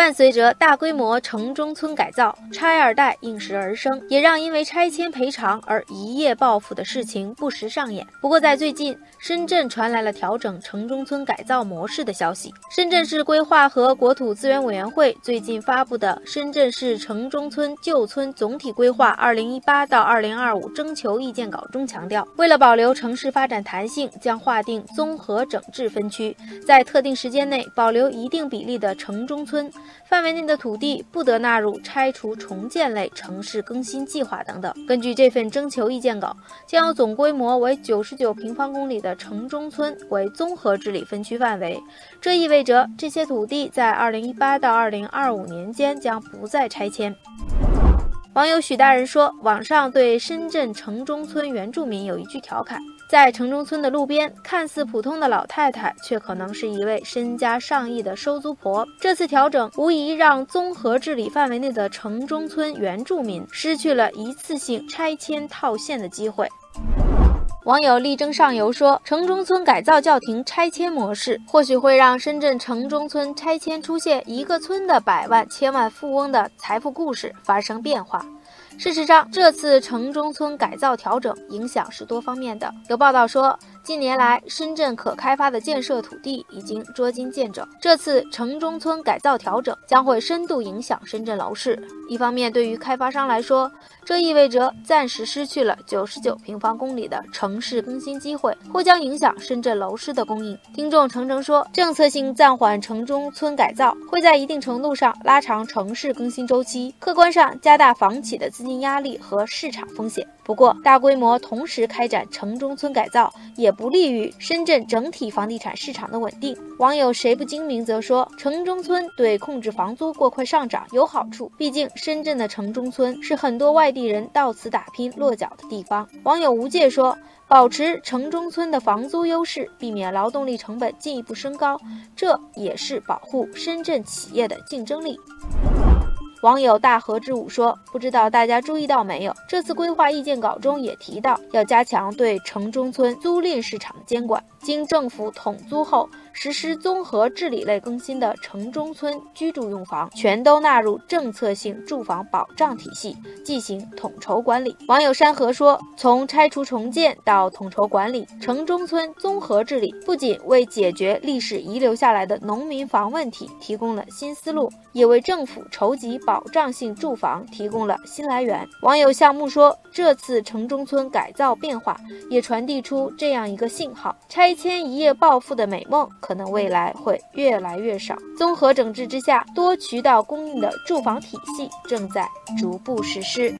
伴随着大规模城中村改造，拆二代应时而生，也让因为拆迁赔偿而一夜暴富的事情不时上演。不过，在最近，深圳传来了调整城中村改造模式的消息。深圳市规划和国土资源委员会最近发布的《深圳市城中村旧村总体规划（二零一八到二零二五）》征求意见稿中强调，为了保留城市发展弹性，将划定综合整治分区，在特定时间内保留一定比例的城中村。范围内的土地不得纳入拆除重建类城市更新计划等等。根据这份征求意见稿，将有总规模为九十九平方公里的城中村为综合治理分区范围。这意味着这些土地在二零一八到二零二五年间将不再拆迁。网友许大人说，网上对深圳城中村原住民有一句调侃：在城中村的路边，看似普通的老太太，却可能是一位身家上亿的收租婆。这次调整无疑让综合治理范围内的城中村原住民失去了一次性拆迁套现的机会。网友力争上游说，城中村改造叫停拆迁模式，或许会让深圳城中村拆迁出现一个村的百万、千万富翁的财富故事发生变化。事实上，这次城中村改造调整影响是多方面的。有报道说。近年来，深圳可开发的建设土地已经捉襟见肘。这次城中村改造调整将会深度影响深圳楼市。一方面，对于开发商来说，这意味着暂时失去了九十九平方公里的城市更新机会，或将影响深圳楼市的供应。听众程程说，政策性暂缓城中村改造，会在一定程度上拉长城市更新周期，客观上加大房企的资金压力和市场风险。不过，大规模同时开展城中村改造也不利于深圳整体房地产市场的稳定。网友谁不精明则说，城中村对控制房租过快上涨有好处，毕竟深圳的城中村是很多外地人到此打拼落脚的地方。网友无界说，保持城中村的房租优势，避免劳动力成本进一步升高，这也是保护深圳企业的竞争力。网友大河之舞说：“不知道大家注意到没有，这次规划意见稿中也提到，要加强对城中村租赁市场的监管。经政府统租后。”实施综合治理类更新的城中村居住用房，全都纳入政策性住房保障体系，进行统筹管理。网友山河说：“从拆除重建到统筹管理，城中村综合治理不仅为解决历史遗留下来的农民房问题提供了新思路，也为政府筹集保障性住房提供了新来源。”网友项目说：“这次城中村改造变化，也传递出这样一个信号：拆迁一夜暴富的美梦。”可能未来会越来越少。综合整治之下，多渠道供应的住房体系正在逐步实施。